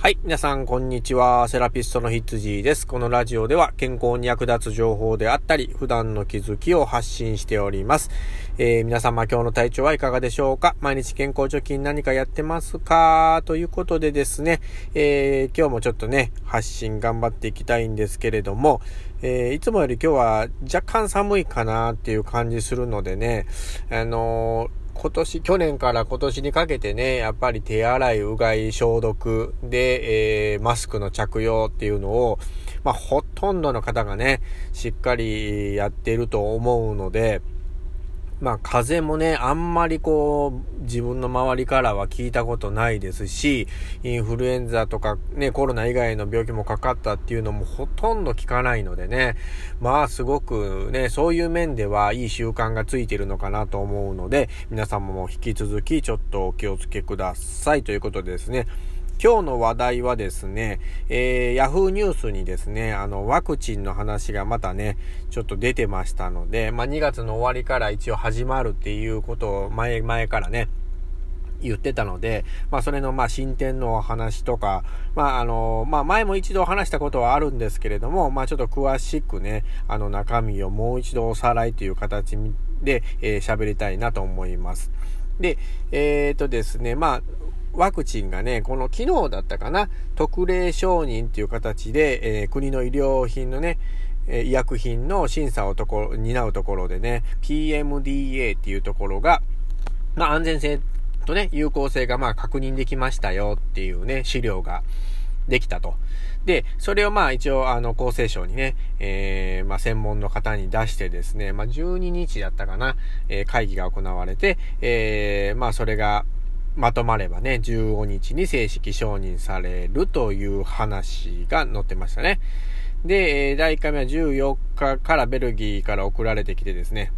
はい。皆さん、こんにちは。セラピストのヒッツジーです。このラジオでは健康に役立つ情報であったり、普段の気づきを発信しております。えー、皆様、今日の体調はいかがでしょうか？毎日健康貯金何かやってますか？ということでですね、えー、今日もちょっとね、発信頑張っていきたいんですけれども、えー、いつもより今日は若干寒いかなっていう感じするのでね、あのー今年、去年から今年にかけてね、やっぱり手洗い、うがい、消毒で、えー、マスクの着用っていうのを、まあ、ほとんどの方がね、しっかりやってると思うので、まあ風もね、あんまりこう、自分の周りからは聞いたことないですし、インフルエンザとかね、コロナ以外の病気もかかったっていうのもほとんど聞かないのでね、まあすごくね、そういう面ではいい習慣がついてるのかなと思うので、皆様も引き続きちょっとお気をつけくださいということでですね、今日の話題はですね、えー、ヤフーニュースにですね、あの、ワクチンの話がまたね、ちょっと出てましたので、まあ、2月の終わりから一応始まるっていうことを前、前からね、言ってたので、まあそれのまあ進展のお話とか、まああの、まあ前も一度話したことはあるんですけれども、まあちょっと詳しくね、あの中身をもう一度おさらいという形で喋、えー、りたいなと思います。で、えっ、ー、とですね、まあワクチンがね、この昨日だったかな、特例承認っていう形で、えー、国の医療品のね、え医薬品の審査をとこ、担うところでね、PMDA っていうところが、まあ安全性とね、有効性がまあ確認できましたよっていうね、資料ができたと。で、それをまあ一応あの厚生省にね、えー、まあ専門の方に出してですね、まあ12日だったかな、えー、会議が行われて、えー、まあそれが、まとまればね、15日に正式承認されるという話が載ってましたね。で、第1回目は14日からベルギーから送られてきてですね。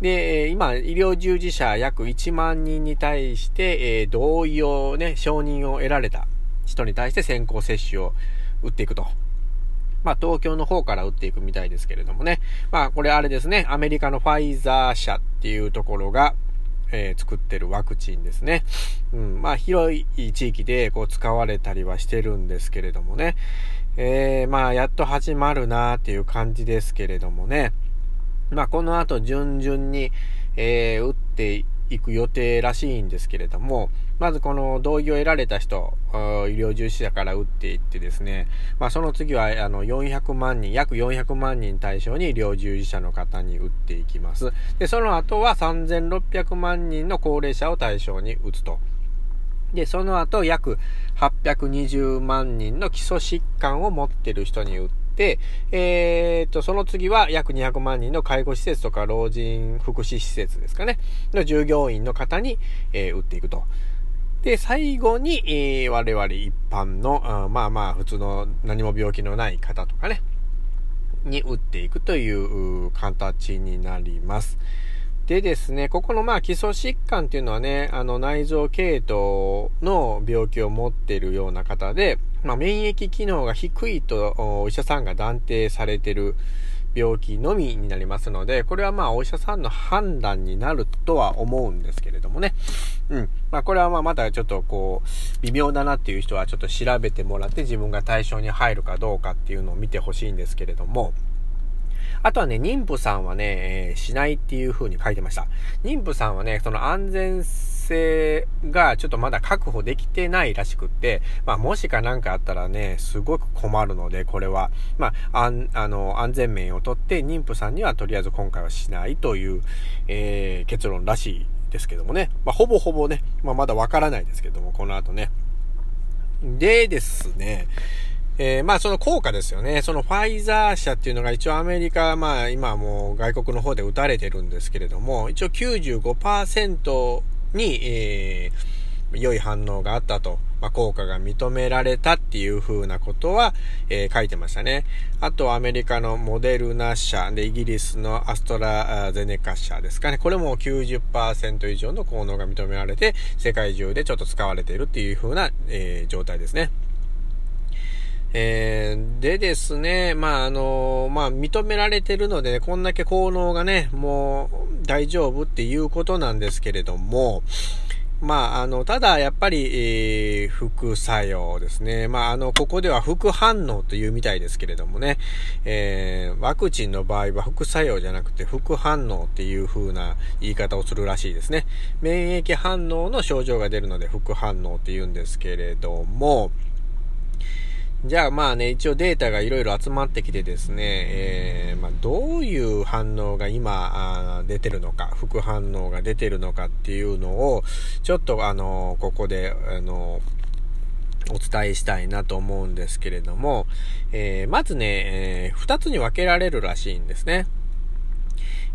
で、今、医療従事者約1万人に対して、同意をね、承認を得られた人に対して先行接種を打っていくと。まあ、東京の方から打っていくみたいですけれどもね。まあ、これあれですね、アメリカのファイザー社っていうところが、えー、作ってるワクチンですね。うん、まあ広い地域でこう使われたりはしてるんですけれどもね。えー、まあやっと始まるなっていう感じですけれどもね。まあこの後順々に、えー、打って行く予定らしいんですけれども、まずこの同意を得られた人、医療従事者から打っていってですね、まあその次はあの400万人、約400万人対象に医療従事者の方に打っていきます。で、その後は3600万人の高齢者を対象に打つと。で、その後約820万人の基礎疾患を持ってる人に打って、えー、っと、その次は約200万人の介護施設とか老人福祉施設ですかね、の従業員の方に、えー、打っていくと。で、最後に、えー、我々一般の、あまあまあ、普通の何も病気のない方とかね、に打っていくという形になります。でですね、ここのまあ基礎疾患っていうのはね、あの内臓系統の病気を持っているような方で、まあ免疫機能が低いとお医者さんが断定されてる病気のみになりますので、これはまあお医者さんの判断になるとは思うんですけれどもね。うん。まあこれはまあまだちょっとこう、微妙だなっていう人はちょっと調べてもらって自分が対象に入るかどうかっていうのを見てほしいんですけれども、あとはね、妊婦さんはね、えー、しないっていう風に書いてました。妊婦さんはね、その安全性がちょっとまだ確保できてないらしくって、まあもしかなんかあったらね、すごく困るので、これは、まあ、ああの、安全面をとって妊婦さんにはとりあえず今回はしないという、えー、結論らしいですけどもね。まあほぼほぼね、まあまだわからないですけども、この後ね。でですね、えー、まあその効果ですよね。そのファイザー社っていうのが一応アメリカ、まあ今もう外国の方で打たれてるんですけれども、一応95%に、えー、良い反応があったと、まあ、効果が認められたっていう風なことは、えー、書いてましたね。あとアメリカのモデルナ社でイギリスのアストラゼネカ社ですかね。これも90%以上の効能が認められて、世界中でちょっと使われているっていう風な、えー、状態ですね。えー、でですね、まあ、あのまあ、認められてるので、ね、こんだけ効能がね、もう大丈夫っていうことなんですけれども、まあ、あの、ただ、やっぱり、えー、副作用ですね。まあ、あの、ここでは副反応というみたいですけれどもね、えー、ワクチンの場合は副作用じゃなくて副反応っていう風な言い方をするらしいですね。免疫反応の症状が出るので副反応って言うんですけれども、じゃあまあね、一応データがいろいろ集まってきてですね、えー、まあ、どういう反応が今あ出てるのか、副反応が出てるのかっていうのを、ちょっとあの、ここで、あの、お伝えしたいなと思うんですけれども、えー、まずね、えー、2つに分けられるらしいんですね。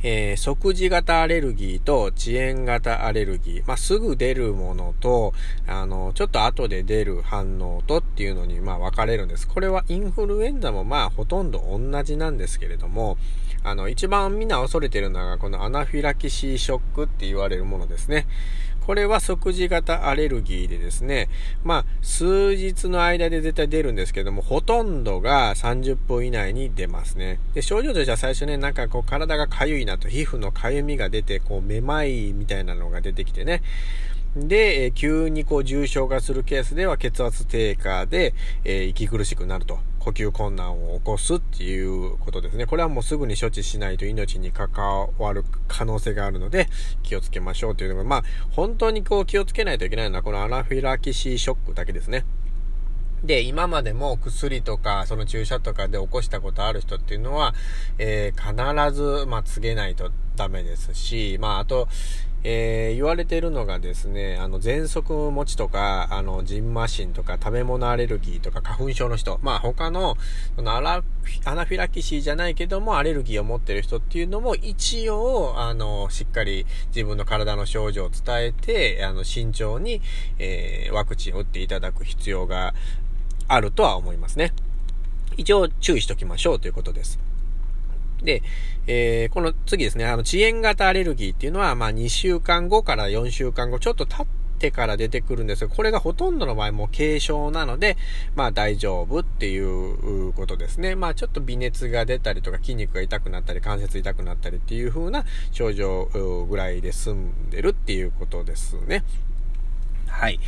えー、即時型アレルギーと遅延型アレルギー、まあ、すぐ出るものと、あの、ちょっと後で出る反応とっていうのに、まあ、分かれるんです。これはインフルエンザもまあ、ほとんど同じなんですけれども、あの、一番みんな恐れてるのが、このアナフィラキシーショックって言われるものですね。これは即時型アレルギーでですね、まあ、数日の間で絶対出るんですけども、ほとんどが30分以内に出ますね。で、症状としては最初ね、なんかこう体が痒いなと、皮膚の痒みが出て、こうめまいみたいなのが出てきてね、で、え急にこう重症化するケースでは血圧低下で、えー、息苦しくなると。呼吸困難を起こすっていうことですね。これはもうすぐに処置しないと命に関わる可能性があるので気をつけましょうというのが、まあ本当にこう気をつけないといけないのはこのアナフィラキシーショックだけですね。で、今までも薬とか、その注射とかで起こしたことある人っていうのは、えー、必ず、まあ、告げないとダメですし、まあ、あと、えー、言われているのがですね、あの、喘息持ちとか、あの、ジンマシンとか、食べ物アレルギーとか、花粉症の人、まあ、他の、そのアラ、アナフィラキシーじゃないけども、アレルギーを持ってる人っていうのも、一応、あの、しっかり自分の体の症状を伝えて、あの、慎重に、えー、ワクチンを打っていただく必要があるとは思いますね。一応、注意しておきましょうということです。で、えー、この次ですね、あの、遅延型アレルギーっていうのは、まあ、2週間後から4週間後、ちょっと経ってから出てくるんですが、これがほとんどの場合も軽症なので、まあ大丈夫っていうことですね。まあちょっと微熱が出たりとか筋肉が痛くなったり関節痛くなったりっていう風な症状ぐらいで済んでるっていうことですね。はい。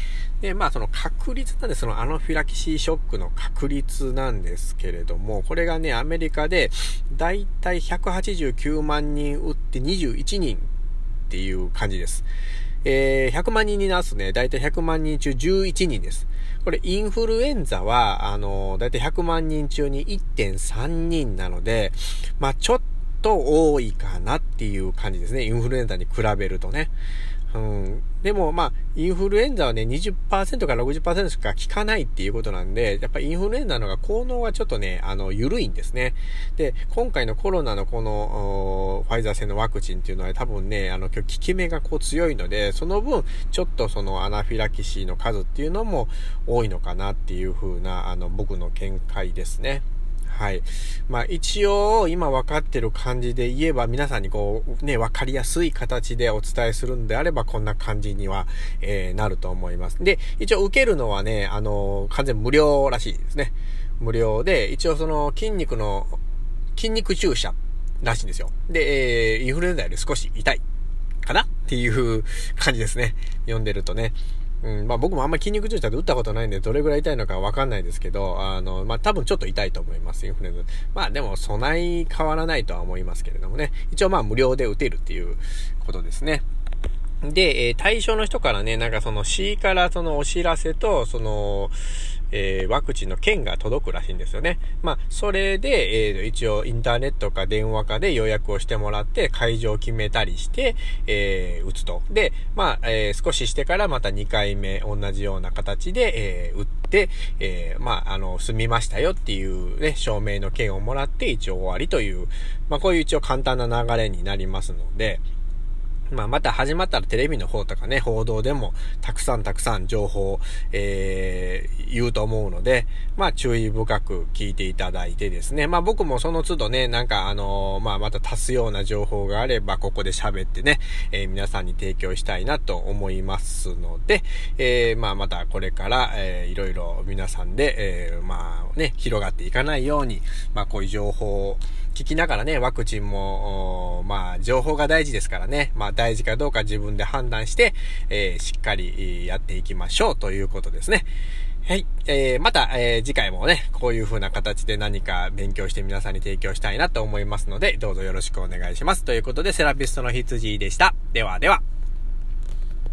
で、まあその確率なんで、そのアノフィラキシーショックの確率なんですけれども、これがね、アメリカでだいたい189万人打って21人っていう感じです。えー、100万人になすね、だいたい100万人中11人です。これ、インフルエンザは、あの、だいたい100万人中に1.3人なので、まあちょっと多いかなっていう感じですね。インフルエンザに比べるとね。うん。でも、まあ、インフルエンザはね、20%から60%しか効かないっていうことなんで、やっぱインフルエンザのが効能がちょっとね、あの、緩いんですね。で、今回のコロナのこの、ファイザー製のワクチンっていうのは多分ね、あの、今日効き目がこう強いので、その分、ちょっとそのアナフィラキシーの数っていうのも多いのかなっていう風な、あの、僕の見解ですね。はい。まあ一応今分かってる感じで言えば皆さんにこうね、分かりやすい形でお伝えするんであればこんな感じには、えー、なると思います。で、一応受けるのはね、あの、完全無料らしいですね。無料で、一応その筋肉の、筋肉注射らしいんですよ。で、えー、インフルエンザより少し痛いかなっていう感じですね。読んでるとね。うん、まあ僕もあんまり筋肉注射で打ったことないんで、どれぐらい痛いのかわかんないですけど、あの、まあ多分ちょっと痛いと思います、インフルエンザ。まあでも備え変わらないとは思いますけれどもね。一応まあ無料で打てるっていうことですね。で、えー、対象の人からね、なんかその C からそのお知らせと、その、えー、ワクチンの券が届くらしいんですよね。まあ、それで、えー、一応インターネットか電話かで予約をしてもらって、会場を決めたりして、えー、打つと。で、まあ、えー、少ししてからまた2回目同じような形で、えー、打って、えー、まあ、あの、済みましたよっていうね、証明の券をもらって一応終わりという、まあ、こういう一応簡単な流れになりますので、まあ、また始まったらテレビの方とかね、報道でもたくさんたくさん情報、えー、言うと思うので、まあ注意深く聞いていただいてですね、まあ僕もその都度ね、なんかあのー、まあまた足すような情報があれば、ここで喋ってね、えー、皆さんに提供したいなと思いますので、えー、まあまたこれから、えー、いろいろ皆さんで、えー、まあね、広がっていかないように、まあこういう情報を聞きながらね、ワクチンも、まあ情報が大事ですからね、まあ大事かどうか自分で判断して、えー、しっかりやっていきましょうということですね。はい。えー、また、えー、次回もね、こういう風な形で何か勉強して皆さんに提供したいなと思いますので、どうぞよろしくお願いします。ということで、セラピストの羊でした。ではでは。